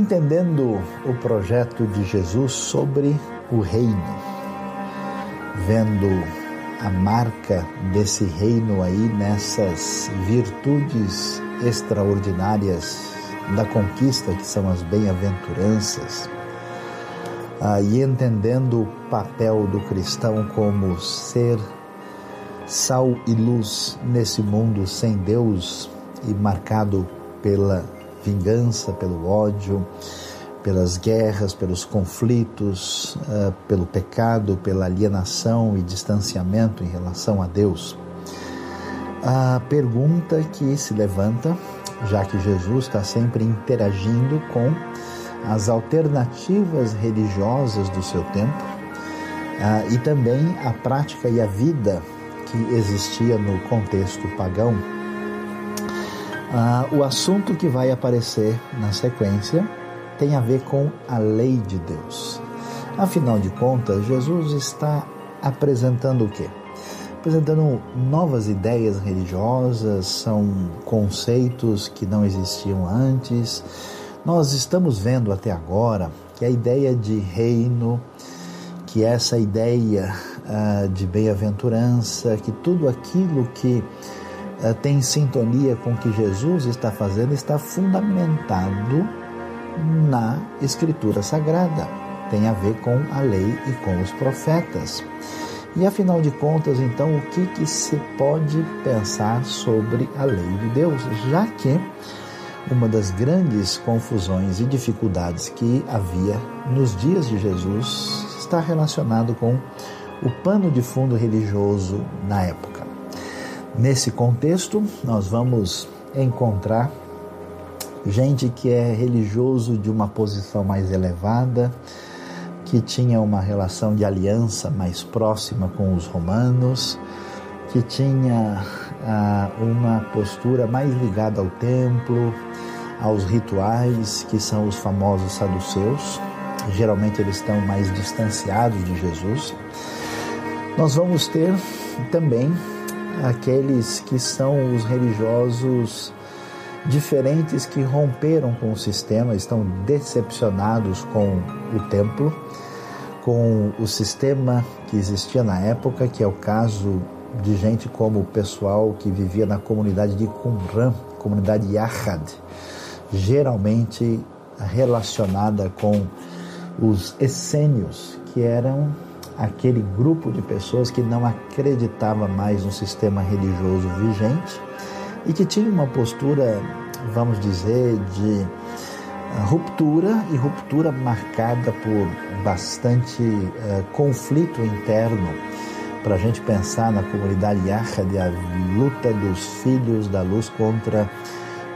entendendo o projeto de Jesus sobre o reino, vendo a marca desse reino aí nessas virtudes extraordinárias da conquista, que são as bem-aventuranças, ah, e entendendo o papel do cristão como ser sal e luz nesse mundo sem Deus e marcado pela vingança, pelo ódio, pelas guerras, pelos conflitos, uh, pelo pecado, pela alienação e distanciamento em relação a Deus. A pergunta que se levanta, já que Jesus está sempre interagindo com as alternativas religiosas do seu tempo uh, e também a prática e a vida que existia no contexto pagão. Uh, o assunto que vai aparecer na sequência tem a ver com a lei de Deus. Afinal de contas, Jesus está apresentando o quê? Apresentando novas ideias religiosas, são conceitos que não existiam antes. Nós estamos vendo até agora que a ideia de reino, que essa ideia uh, de bem-aventurança, que tudo aquilo que tem sintonia com o que Jesus está fazendo está fundamentado na Escritura Sagrada. Tem a ver com a lei e com os profetas. E afinal de contas, então, o que, que se pode pensar sobre a lei de Deus? Já que uma das grandes confusões e dificuldades que havia nos dias de Jesus está relacionado com o pano de fundo religioso na época. Nesse contexto, nós vamos encontrar gente que é religioso de uma posição mais elevada, que tinha uma relação de aliança mais próxima com os romanos, que tinha ah, uma postura mais ligada ao templo, aos rituais, que são os famosos saduceus. Geralmente eles estão mais distanciados de Jesus. Nós vamos ter também aqueles que são os religiosos diferentes que romperam com o sistema, estão decepcionados com o templo, com o sistema que existia na época, que é o caso de gente como o pessoal que vivia na comunidade de Qumran, comunidade Yahad, geralmente relacionada com os essênios, que eram aquele grupo de pessoas que não acreditava mais no sistema religioso vigente e que tinha uma postura, vamos dizer, de ah, ruptura e ruptura marcada por bastante uh, conflito interno. Para a gente pensar na comunidade Yahad, a luta dos filhos da luz contra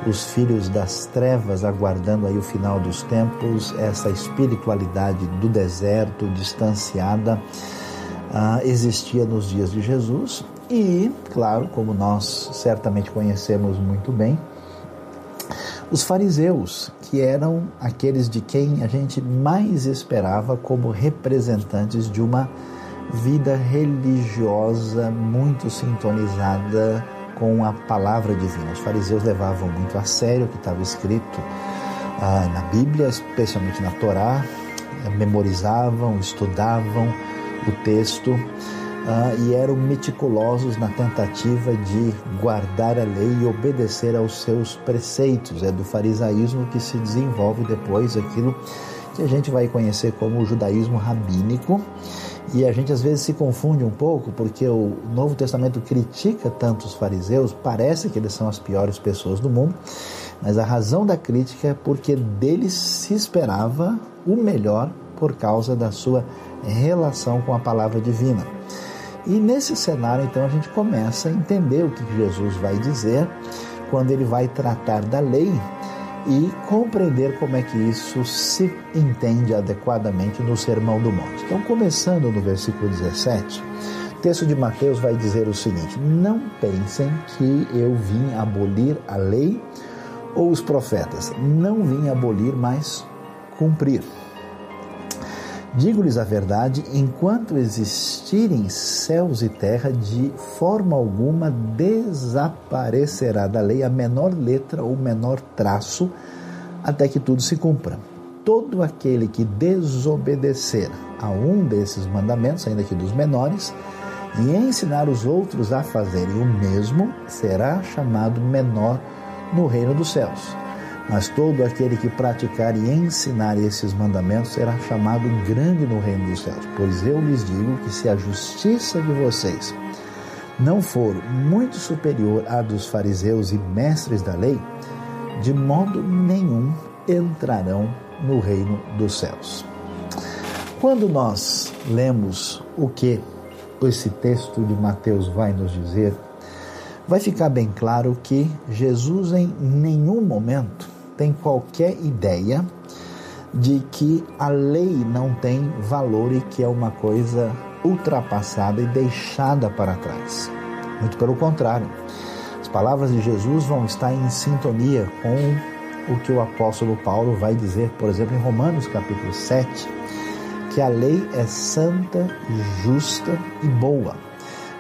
os filhos das trevas, aguardando aí o final dos tempos, essa espiritualidade do deserto, distanciada, uh, existia nos dias de Jesus e, claro, como nós certamente conhecemos muito bem, os fariseus, que eram aqueles de quem a gente mais esperava como representantes de uma vida religiosa muito sintonizada com a palavra divina. Os fariseus levavam muito a sério o que estava escrito ah, na Bíblia, especialmente na Torá, memorizavam, estudavam o texto uh, e eram meticulosos na tentativa de guardar a lei e obedecer aos seus preceitos. É do farisaísmo que se desenvolve depois aquilo que a gente vai conhecer como o judaísmo rabínico. E a gente às vezes se confunde um pouco porque o Novo Testamento critica tanto os fariseus, parece que eles são as piores pessoas do mundo, mas a razão da crítica é porque deles se esperava o melhor por causa da sua relação com a palavra divina. E nesse cenário, então, a gente começa a entender o que Jesus vai dizer quando ele vai tratar da lei e compreender como é que isso se entende adequadamente no Sermão do Monte. Então, começando no versículo 17, o texto de Mateus vai dizer o seguinte: Não pensem que eu vim abolir a lei ou os profetas. Não vim abolir, mas cumprir. Digo-lhes a verdade: enquanto existirem céus e terra, de forma alguma desaparecerá da lei a menor letra ou menor traço, até que tudo se cumpra. todo aquele que desobedecer a um desses mandamentos, ainda que dos menores, e ensinar os outros a fazerem o mesmo, será chamado menor no reino dos céus. Mas todo aquele que praticar e ensinar esses mandamentos será chamado grande no reino dos céus. Pois eu lhes digo que se a justiça de vocês não for muito superior à dos fariseus e mestres da lei, de modo nenhum entrarão no reino dos céus. Quando nós lemos o que esse texto de Mateus vai nos dizer, vai ficar bem claro que Jesus em nenhum momento tem qualquer ideia de que a lei não tem valor e que é uma coisa ultrapassada e deixada para trás. Muito pelo contrário, as palavras de Jesus vão estar em sintonia com o que o apóstolo Paulo vai dizer, por exemplo, em Romanos capítulo 7, que a lei é santa, justa e boa.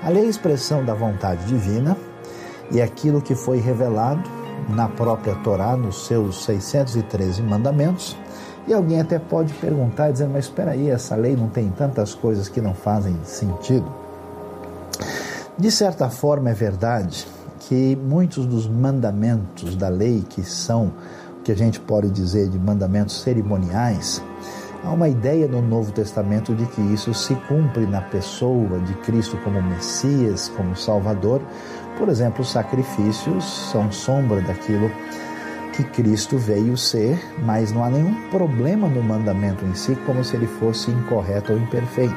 A lei é a expressão da vontade divina e aquilo que foi revelado na própria Torá, nos seus 613 mandamentos. E alguém até pode perguntar, dizendo, mas espera aí, essa lei não tem tantas coisas que não fazem sentido? De certa forma é verdade que muitos dos mandamentos da lei, que são o que a gente pode dizer de mandamentos cerimoniais, há uma ideia no Novo Testamento de que isso se cumpre na pessoa de Cristo como Messias, como Salvador, por exemplo, os sacrifícios são sombra daquilo que Cristo veio ser, mas não há nenhum problema no mandamento em si, como se ele fosse incorreto ou imperfeito.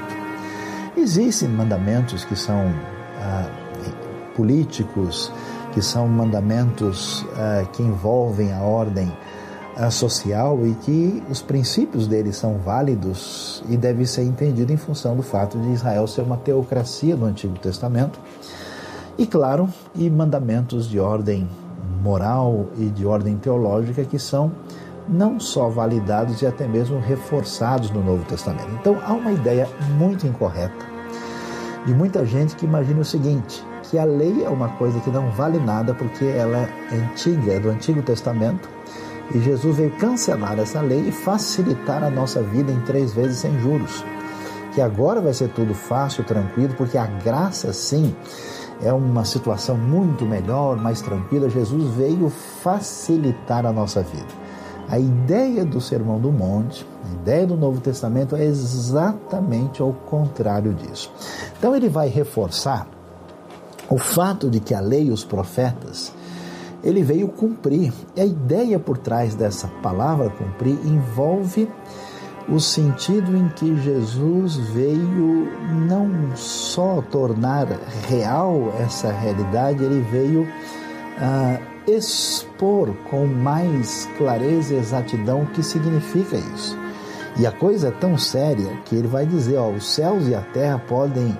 Existem mandamentos que são ah, políticos, que são mandamentos ah, que envolvem a ordem ah, social e que os princípios deles são válidos e devem ser entendidos em função do fato de Israel ser uma teocracia no Antigo Testamento e, claro, e mandamentos de ordem moral e de ordem teológica que são não só validados e até mesmo reforçados no Novo Testamento. Então há uma ideia muito incorreta de muita gente que imagina o seguinte, que a lei é uma coisa que não vale nada porque ela é antiga, é do Antigo Testamento, e Jesus veio cancelar essa lei e facilitar a nossa vida em três vezes sem juros. Que agora vai ser tudo fácil, tranquilo, porque a graça sim é uma situação muito melhor, mais tranquila. Jesus veio facilitar a nossa vida. A ideia do Sermão do Monte, a ideia do Novo Testamento é exatamente ao contrário disso. Então ele vai reforçar o fato de que a lei e os profetas ele veio cumprir. E a ideia por trás dessa palavra cumprir envolve o sentido em que Jesus veio não só tornar real essa realidade, ele veio ah, expor com mais clareza e exatidão o que significa isso. E a coisa é tão séria que ele vai dizer: ó, os céus e a terra podem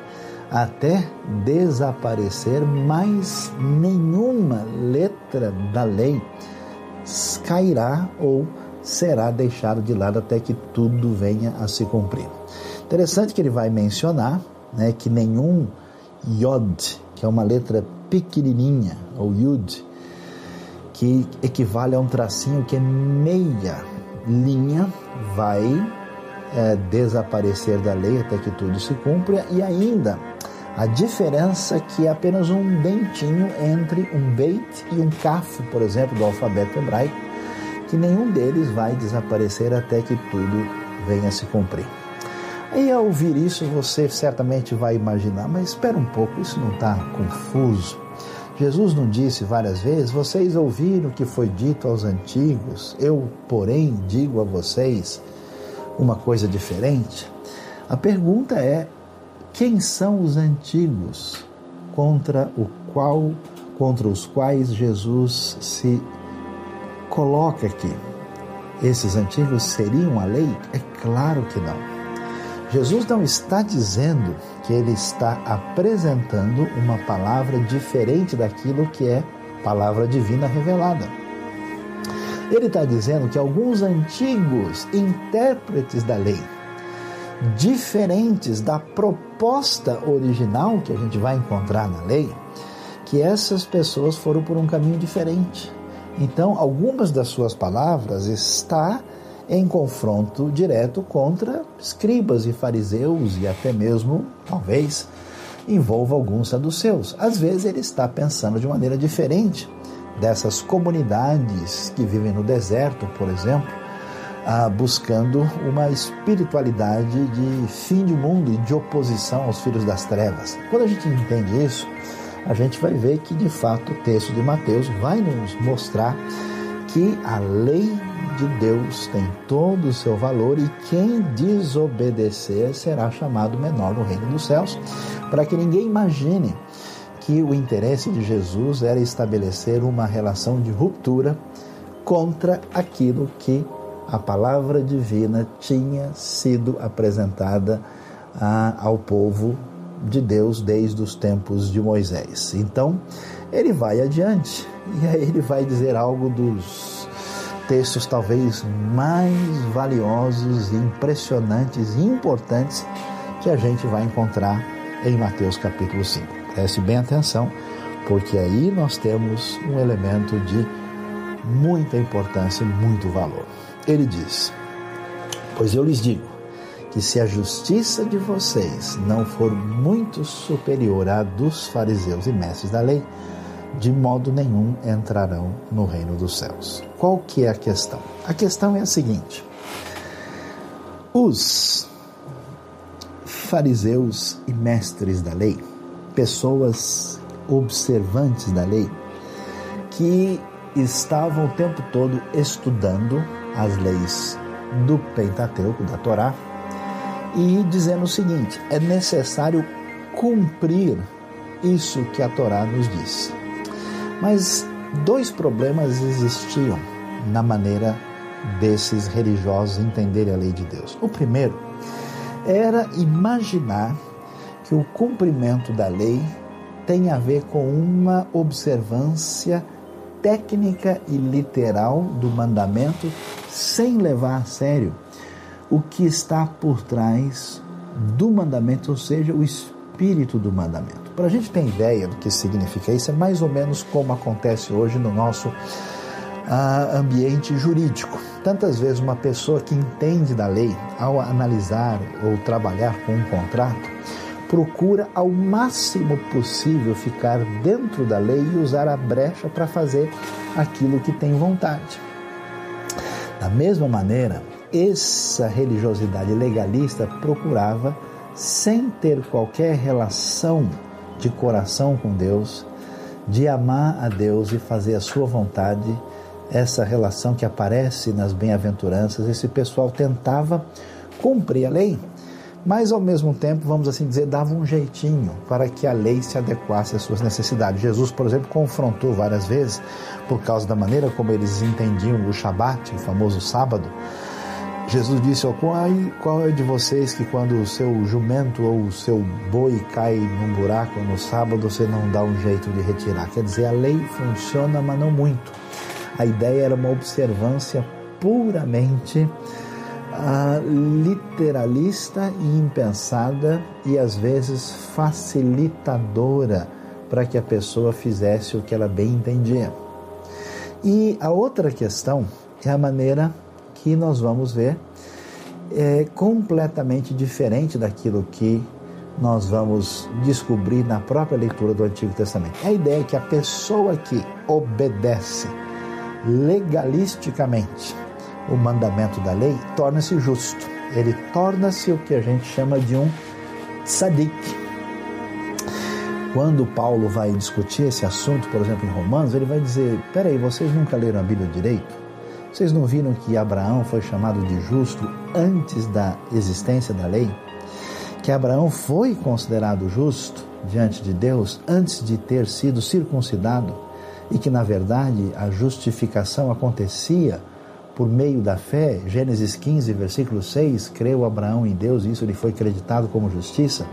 até desaparecer, mas nenhuma letra da lei cairá ou será deixado de lado até que tudo venha a se cumprir. Interessante que ele vai mencionar né, que nenhum Yod, que é uma letra pequenininha, ou Yud, que equivale a um tracinho que é meia linha, vai é, desaparecer da lei até que tudo se cumpra, e ainda a diferença que é apenas um dentinho entre um Beit e um Kaf, por exemplo, do alfabeto hebraico, que nenhum deles vai desaparecer até que tudo venha a se cumprir. E ao ouvir isso, você certamente vai imaginar, mas espera um pouco, isso não está confuso? Jesus não disse várias vezes: Vocês ouviram o que foi dito aos antigos, eu, porém, digo a vocês uma coisa diferente? A pergunta é: quem são os antigos contra o qual contra os quais Jesus se coloca aqui. Esses antigos seriam a lei? É claro que não. Jesus não está dizendo que ele está apresentando uma palavra diferente daquilo que é palavra divina revelada. Ele está dizendo que alguns antigos intérpretes da lei, diferentes da proposta original que a gente vai encontrar na lei, que essas pessoas foram por um caminho diferente. Então, algumas das suas palavras está em confronto direto contra escribas e fariseus e até mesmo, talvez, envolva alguns saduceus. Às vezes ele está pensando de maneira diferente dessas comunidades que vivem no deserto, por exemplo, ah, buscando uma espiritualidade de fim de mundo e de oposição aos filhos das trevas. Quando a gente entende isso, a gente vai ver que de fato o texto de Mateus vai nos mostrar que a lei de Deus tem todo o seu valor e quem desobedecer será chamado menor no reino dos céus, para que ninguém imagine que o interesse de Jesus era estabelecer uma relação de ruptura contra aquilo que a palavra divina tinha sido apresentada a, ao povo de Deus desde os tempos de Moisés. Então, ele vai adiante e aí ele vai dizer algo dos textos talvez mais valiosos, impressionantes e importantes que a gente vai encontrar em Mateus capítulo 5. Preste bem atenção, porque aí nós temos um elemento de muita importância e muito valor. Ele diz: Pois eu lhes digo que se a justiça de vocês não for muito superior à dos fariseus e mestres da lei, de modo nenhum entrarão no reino dos céus. Qual que é a questão? A questão é a seguinte: os fariseus e mestres da lei pessoas observantes da lei que estavam o tempo todo estudando as leis do Pentateuco, da Torá, e dizendo o seguinte: é necessário cumprir isso que a Torá nos diz. Mas dois problemas existiam na maneira desses religiosos entenderem a lei de Deus. O primeiro era imaginar que o cumprimento da lei tem a ver com uma observância técnica e literal do mandamento, sem levar a sério o que está por trás do mandamento, ou seja, o espírito do mandamento. Para a gente ter ideia do que significa isso, é mais ou menos como acontece hoje no nosso uh, ambiente jurídico. Tantas vezes uma pessoa que entende da lei, ao analisar ou trabalhar com um contrato, procura ao máximo possível ficar dentro da lei e usar a brecha para fazer aquilo que tem vontade. Da mesma maneira, essa religiosidade legalista procurava, sem ter qualquer relação de coração com Deus, de amar a Deus e fazer a sua vontade, essa relação que aparece nas bem-aventuranças, esse pessoal tentava cumprir a lei mas ao mesmo tempo, vamos assim dizer, dava um jeitinho para que a lei se adequasse às suas necessidades. Jesus, por exemplo, confrontou várias vezes, por causa da maneira como eles entendiam o Shabat, o famoso sábado. Jesus disse: oh, Qual é de vocês que, quando o seu jumento ou o seu boi cai num buraco no sábado, você não dá um jeito de retirar? Quer dizer, a lei funciona, mas não muito. A ideia era uma observância puramente literalista e impensada e às vezes facilitadora para que a pessoa fizesse o que ela bem entendia. E a outra questão é a maneira que nós vamos ver é completamente diferente daquilo que nós vamos descobrir na própria leitura do Antigo Testamento. É a ideia que a pessoa que obedece legalisticamente o mandamento da lei, torna-se justo. Ele torna-se o que a gente chama de um tzadik. Quando Paulo vai discutir esse assunto, por exemplo, em Romanos, ele vai dizer: peraí, vocês nunca leram a Bíblia direito? Vocês não viram que Abraão foi chamado de justo antes da existência da lei? Que Abraão foi considerado justo diante de Deus antes de ter sido circuncidado? E que, na verdade, a justificação acontecia por meio da fé, Gênesis 15, versículo 6, creu Abraão em Deus e isso lhe foi acreditado como justiça,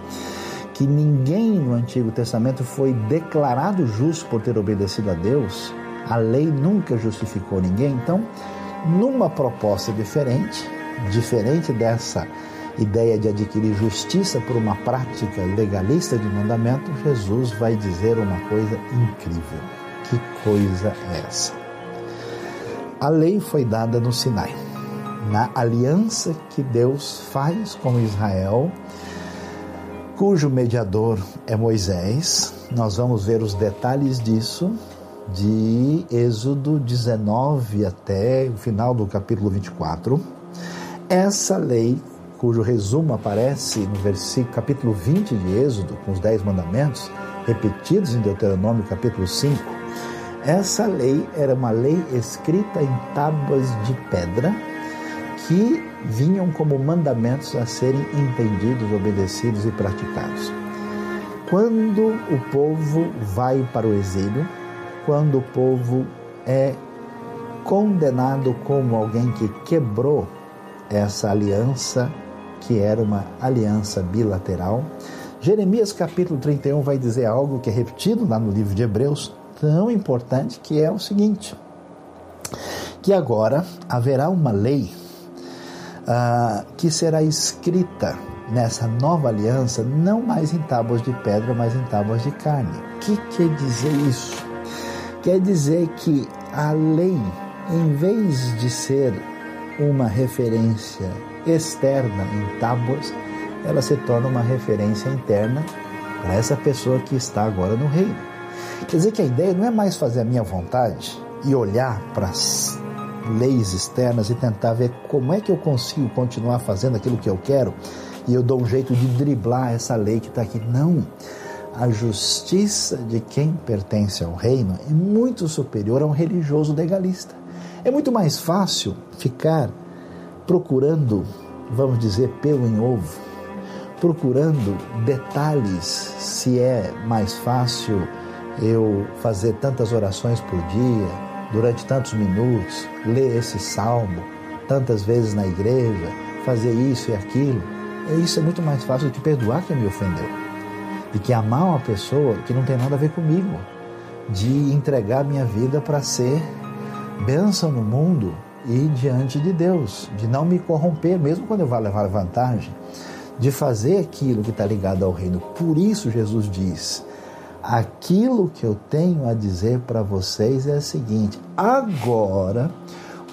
que ninguém no Antigo Testamento foi declarado justo por ter obedecido a Deus, a lei nunca justificou ninguém. Então, numa proposta diferente, diferente dessa ideia de adquirir justiça por uma prática legalista de mandamento, Jesus vai dizer uma coisa incrível. Que coisa é essa? A lei foi dada no Sinai. na aliança que Deus faz com Israel, cujo mediador é Moisés. Nós vamos ver os detalhes disso de Êxodo 19 até o final do capítulo 24. Essa lei, cujo resumo aparece no versículo capítulo 20 de Êxodo, com os dez mandamentos, repetidos em Deuteronômio capítulo 5, essa lei era uma lei escrita em tábuas de pedra que vinham como mandamentos a serem entendidos, obedecidos e praticados. Quando o povo vai para o exílio, quando o povo é condenado como alguém que quebrou essa aliança, que era uma aliança bilateral, Jeremias capítulo 31 vai dizer algo que é repetido lá no livro de Hebreus, tão importante, que é o seguinte: que agora haverá uma lei uh, que será escrita nessa nova aliança, não mais em tábuas de pedra, mas em tábuas de carne. O que quer dizer isso? Quer dizer que a lei, em vez de ser uma referência externa em tábuas, ela se torna uma referência interna para essa pessoa que está agora no reino. Quer dizer que a ideia não é mais fazer a minha vontade e olhar para as leis externas e tentar ver como é que eu consigo continuar fazendo aquilo que eu quero e eu dou um jeito de driblar essa lei que está aqui. Não. A justiça de quem pertence ao reino é muito superior a um religioso legalista. É muito mais fácil ficar procurando, vamos dizer, pelo em ovo, procurando detalhes, se é mais fácil eu fazer tantas orações por dia, durante tantos minutos, ler esse salmo tantas vezes na igreja, fazer isso e aquilo. Isso é muito mais fácil do que perdoar quem me ofendeu. De que amar uma pessoa que não tem nada a ver comigo. De entregar minha vida para ser bênção no mundo e diante de Deus. De não me corromper, mesmo quando eu vá levar vantagem. De fazer aquilo que está ligado ao reino. Por isso Jesus diz Aquilo que eu tenho a dizer para vocês é o seguinte: agora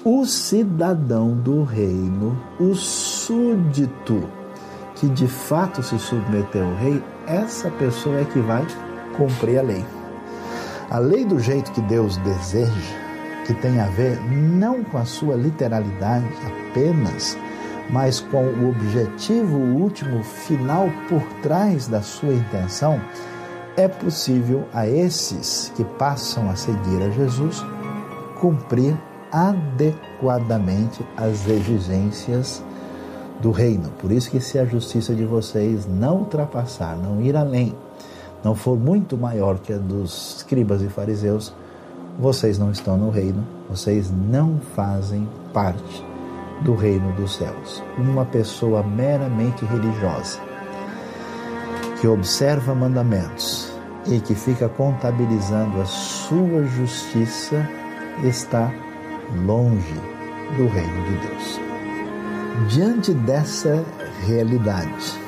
o cidadão do reino, o súdito que de fato se submeteu ao rei, essa pessoa é que vai cumprir a lei. A lei do jeito que Deus deseja, que tem a ver não com a sua literalidade apenas, mas com o objetivo último final por trás da sua intenção, é possível a esses que passam a seguir a Jesus cumprir adequadamente as exigências do reino. Por isso que se a justiça de vocês não ultrapassar, não ir além, não for muito maior que a dos escribas e fariseus, vocês não estão no reino, vocês não fazem parte do reino dos céus. Uma pessoa meramente religiosa que observa mandamentos e que fica contabilizando a sua justiça está longe do reino de Deus. Diante dessa realidade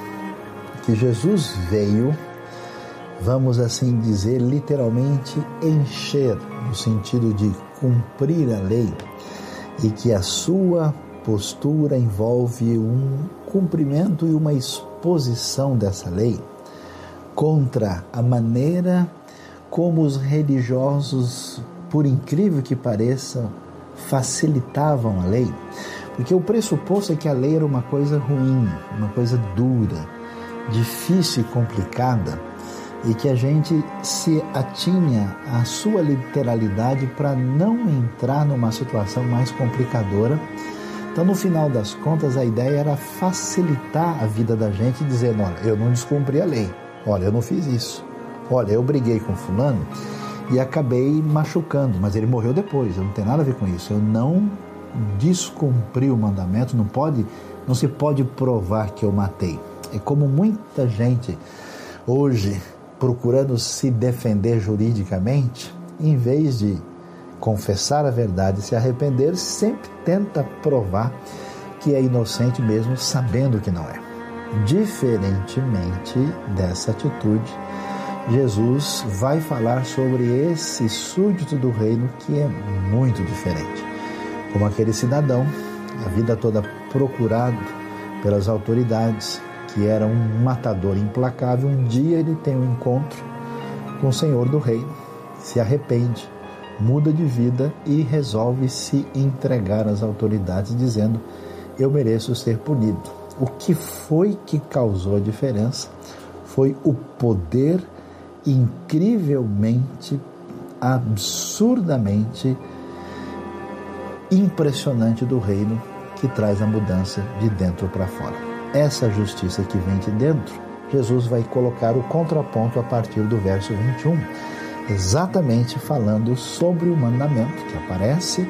que Jesus veio, vamos assim dizer, literalmente encher, no sentido de cumprir a lei, e que a sua postura envolve um cumprimento e uma exposição dessa lei contra a maneira como os religiosos, por incrível que pareça, facilitavam a lei. Porque o pressuposto é que a lei era uma coisa ruim, uma coisa dura, difícil e complicada, e que a gente se atinha à sua literalidade para não entrar numa situação mais complicadora. Então, no final das contas, a ideia era facilitar a vida da gente, dizendo: olha, eu não descumpri a lei, Olha, eu não fiz isso. Olha, eu briguei com fulano e acabei machucando, mas ele morreu depois. Eu não tenho nada a ver com isso. Eu não descumpri o mandamento, não pode, não se pode provar que eu matei. É como muita gente hoje procurando se defender juridicamente, em vez de confessar a verdade e se arrepender, sempre tenta provar que é inocente mesmo sabendo que não é. Diferentemente dessa atitude, Jesus vai falar sobre esse súdito do reino que é muito diferente. Como aquele cidadão a vida toda procurado pelas autoridades, que era um matador implacável, um dia ele tem um encontro com o Senhor do Reino, se arrepende, muda de vida e resolve se entregar às autoridades, dizendo: Eu mereço ser punido. O que foi que causou a diferença foi o poder incrivelmente, absurdamente impressionante do reino que traz a mudança de dentro para fora. Essa justiça que vem de dentro, Jesus vai colocar o contraponto a partir do verso 21, exatamente falando sobre o mandamento que aparece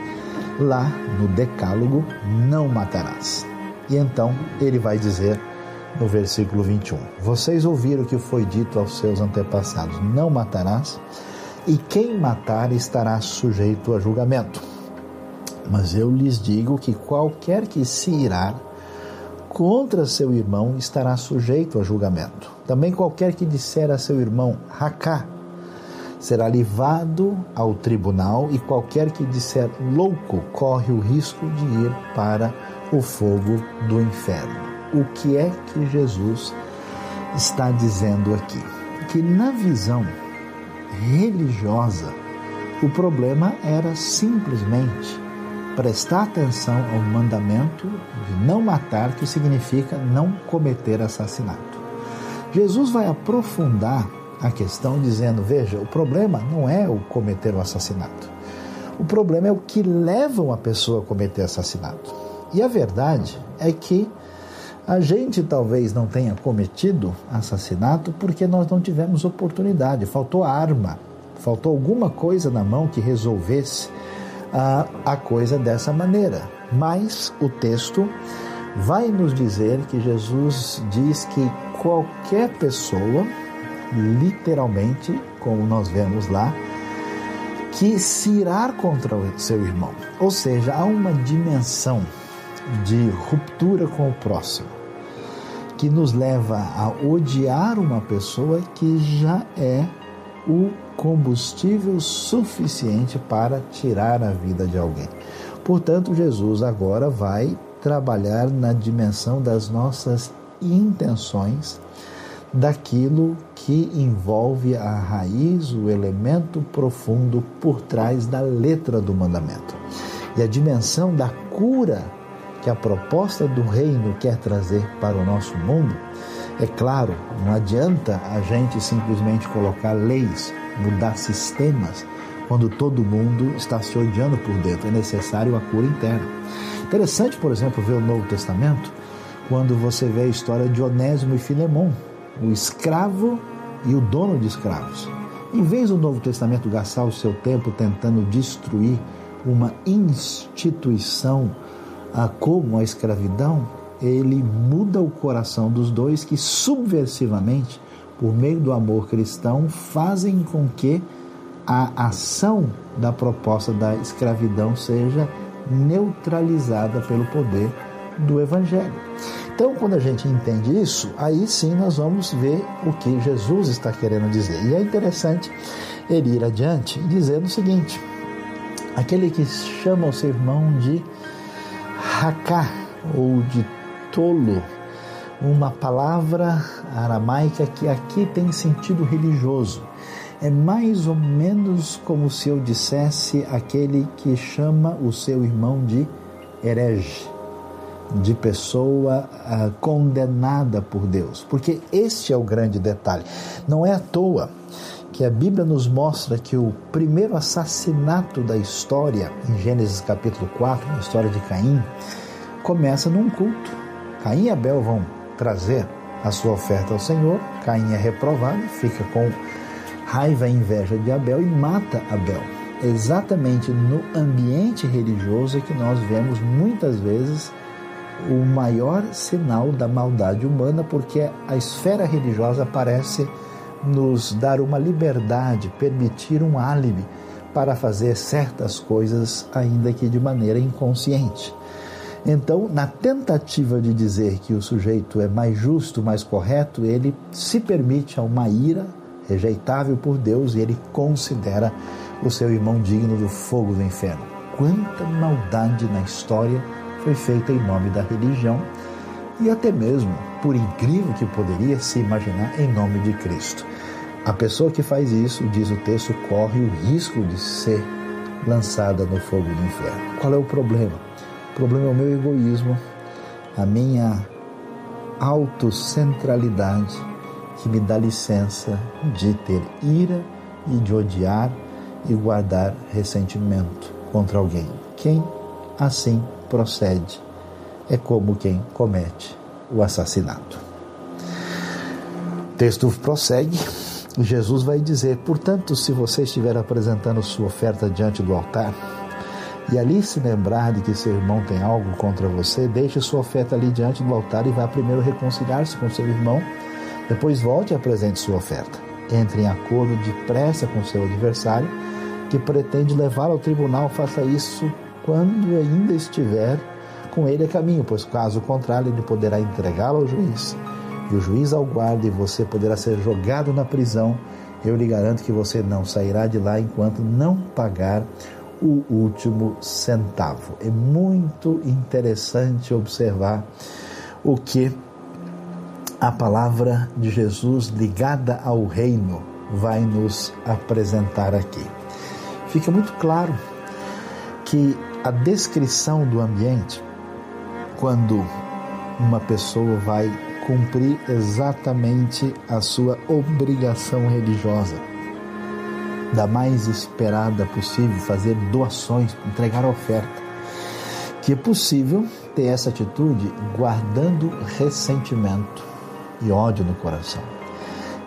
lá no Decálogo: não matarás. E então ele vai dizer no versículo 21: Vocês ouviram o que foi dito aos seus antepassados: não matarás, e quem matar estará sujeito a julgamento. Mas eu lhes digo que qualquer que se irar contra seu irmão estará sujeito a julgamento. Também qualquer que disser a seu irmão racá será levado ao tribunal e qualquer que disser louco corre o risco de ir para o fogo do inferno. O que é que Jesus está dizendo aqui? Que na visão religiosa, o problema era simplesmente prestar atenção ao mandamento de não matar, que significa não cometer assassinato. Jesus vai aprofundar a questão dizendo: veja, o problema não é o cometer o assassinato. O problema é o que leva uma pessoa a cometer assassinato. E a verdade é que a gente talvez não tenha cometido assassinato porque nós não tivemos oportunidade, faltou arma, faltou alguma coisa na mão que resolvesse a, a coisa dessa maneira. Mas o texto vai nos dizer que Jesus diz que qualquer pessoa, literalmente, como nós vemos lá, que se irá contra o seu irmão. Ou seja, há uma dimensão de ruptura com o próximo que nos leva a odiar uma pessoa que já é o combustível suficiente para tirar a vida de alguém. Portanto, Jesus agora vai trabalhar na dimensão das nossas intenções, daquilo que envolve a raiz, o elemento profundo por trás da letra do mandamento. E a dimensão da cura que a proposta do reino quer trazer para o nosso mundo é claro, não adianta a gente simplesmente colocar leis, mudar sistemas, quando todo mundo está se odiando por dentro. É necessário a cura interna. Interessante, por exemplo, ver o Novo Testamento, quando você vê a história de Onésimo e Filemão, o escravo e o dono de escravos. Em vez do Novo Testamento gastar o seu tempo tentando destruir uma instituição como a escravidão, ele muda o coração dos dois que subversivamente, por meio do amor cristão, fazem com que a ação da proposta da escravidão seja neutralizada pelo poder do evangelho. Então, quando a gente entende isso, aí sim nós vamos ver o que Jesus está querendo dizer. E é interessante ele ir adiante dizendo o seguinte: aquele que chama o seu irmão de Haká ou de tolo, uma palavra aramaica que aqui tem sentido religioso. É mais ou menos como se eu dissesse aquele que chama o seu irmão de herege, de pessoa ah, condenada por Deus. Porque este é o grande detalhe. Não é à toa que a Bíblia nos mostra que o primeiro assassinato da história, em Gênesis capítulo 4, na história de Caim, começa num culto Caim e Abel vão trazer a sua oferta ao Senhor. Caim é reprovado, fica com raiva e inveja de Abel e mata Abel. Exatamente no ambiente religioso é que nós vemos muitas vezes o maior sinal da maldade humana, porque a esfera religiosa parece nos dar uma liberdade, permitir um álibi para fazer certas coisas, ainda que de maneira inconsciente. Então, na tentativa de dizer que o sujeito é mais justo, mais correto, ele se permite a uma ira rejeitável por Deus e ele considera o seu irmão digno do fogo do inferno. Quanta maldade na história foi feita em nome da religião e até mesmo, por incrível que poderia se imaginar, em nome de Cristo. A pessoa que faz isso, diz o texto, corre o risco de ser lançada no fogo do inferno. Qual é o problema? O problema é o meu egoísmo, a minha autocentralidade que me dá licença de ter ira e de odiar e guardar ressentimento contra alguém. Quem assim procede é como quem comete o assassinato. O texto prossegue. Jesus vai dizer: Portanto, se você estiver apresentando sua oferta diante do altar, e ali se lembrar de que seu irmão tem algo contra você, deixe sua oferta ali diante do altar e vá primeiro reconciliar-se com seu irmão, depois volte e apresente sua oferta. Entre em acordo depressa com seu adversário, que pretende levá-lo ao tribunal, faça isso quando ainda estiver com ele a caminho, pois caso contrário ele poderá entregá-lo ao juiz, e o juiz ao guarda, e você poderá ser jogado na prisão. Eu lhe garanto que você não sairá de lá enquanto não pagar o último centavo. É muito interessante observar o que a palavra de Jesus ligada ao reino vai nos apresentar aqui. Fica muito claro que a descrição do ambiente, quando uma pessoa vai cumprir exatamente a sua obrigação religiosa, da mais esperada possível, fazer doações, entregar oferta. Que é possível ter essa atitude guardando ressentimento e ódio no coração.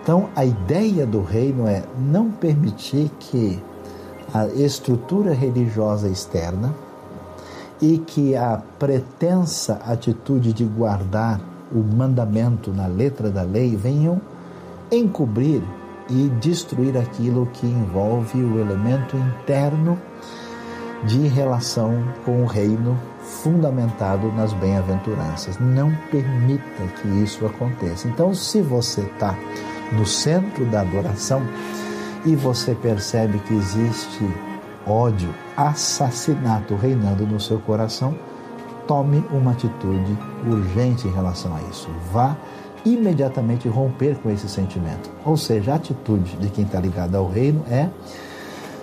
Então, a ideia do reino é não permitir que a estrutura religiosa externa e que a pretensa atitude de guardar o mandamento na letra da lei venham encobrir e destruir aquilo que envolve o elemento interno de relação com o reino fundamentado nas bem-aventuranças. Não permita que isso aconteça. Então, se você está no centro da adoração e você percebe que existe ódio, assassinato reinando no seu coração, tome uma atitude urgente em relação a isso. Vá imediatamente romper com esse sentimento. Ou seja, a atitude de quem está ligado ao reino é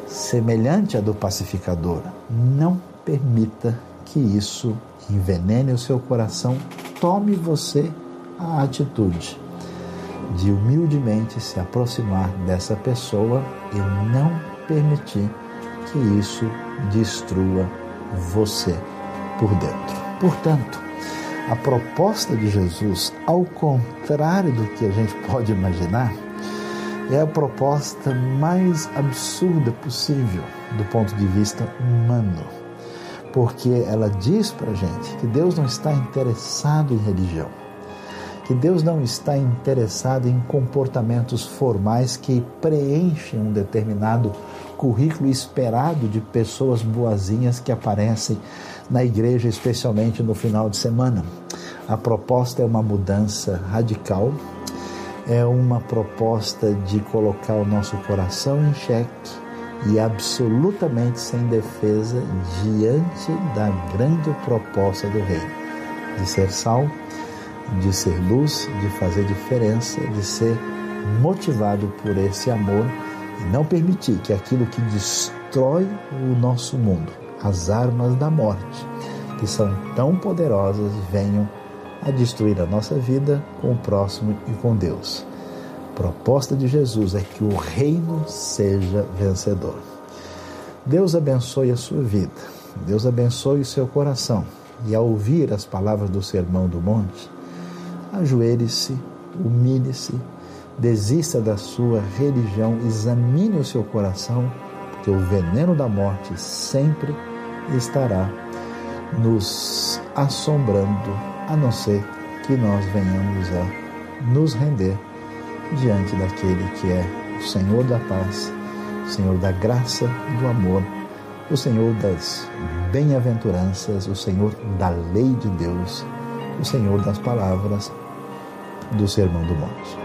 semelhante à do pacificador. Não permita que isso envenene o seu coração. Tome você a atitude de humildemente se aproximar dessa pessoa e não permitir que isso destrua você por dentro. Portanto, a proposta de Jesus, ao contrário do que a gente pode imaginar, é a proposta mais absurda possível do ponto de vista humano. Porque ela diz para a gente que Deus não está interessado em religião, que Deus não está interessado em comportamentos formais que preenchem um determinado currículo esperado de pessoas boazinhas que aparecem na igreja, especialmente no final de semana. A proposta é uma mudança radical, é uma proposta de colocar o nosso coração em xeque e absolutamente sem defesa diante da grande proposta do reino de ser sal, de ser luz, de fazer diferença, de ser motivado por esse amor e não permitir que aquilo que destrói o nosso mundo, as armas da morte, que são tão poderosas, venham a destruir a nossa vida com o próximo e com Deus. Proposta de Jesus é que o reino seja vencedor. Deus abençoe a sua vida, Deus abençoe o seu coração. E ao ouvir as palavras do Sermão do Monte, ajoelhe-se, humilhe-se, desista da sua religião, examine o seu coração, porque o veneno da morte sempre estará nos assombrando, a não ser que nós venhamos a nos render diante daquele que é o Senhor da paz, o Senhor da graça, do amor, o Senhor das bem-aventuranças, o Senhor da lei de Deus, o Senhor das palavras do Sermão do Monte.